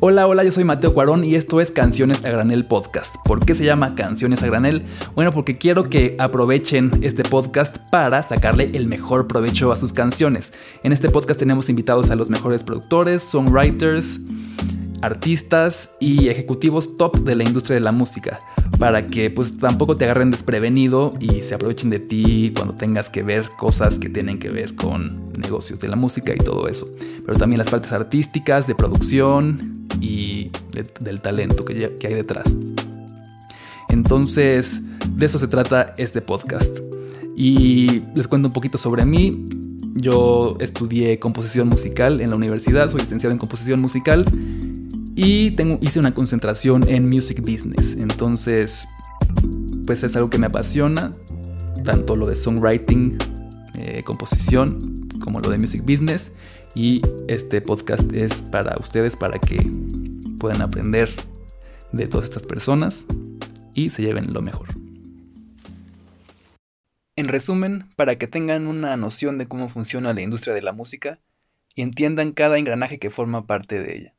Hola, hola, yo soy Mateo Cuarón y esto es Canciones a Granel Podcast. ¿Por qué se llama Canciones a Granel? Bueno, porque quiero que aprovechen este podcast para sacarle el mejor provecho a sus canciones. En este podcast tenemos invitados a los mejores productores, songwriters, artistas y ejecutivos top de la industria de la música para que pues tampoco te agarren desprevenido y se aprovechen de ti cuando tengas que ver cosas que tienen que ver con negocios de la música y todo eso. Pero también las partes artísticas, de producción y del talento que, que hay detrás. Entonces, de eso se trata este podcast. Y les cuento un poquito sobre mí. Yo estudié composición musical en la universidad, soy licenciado en composición musical y hice una concentración en music business. Entonces, pues es algo que me apasiona, tanto lo de songwriting, eh, composición, como lo de music business. Y este podcast es para ustedes, para que puedan aprender de todas estas personas y se lleven lo mejor. En resumen, para que tengan una noción de cómo funciona la industria de la música y entiendan cada engranaje que forma parte de ella.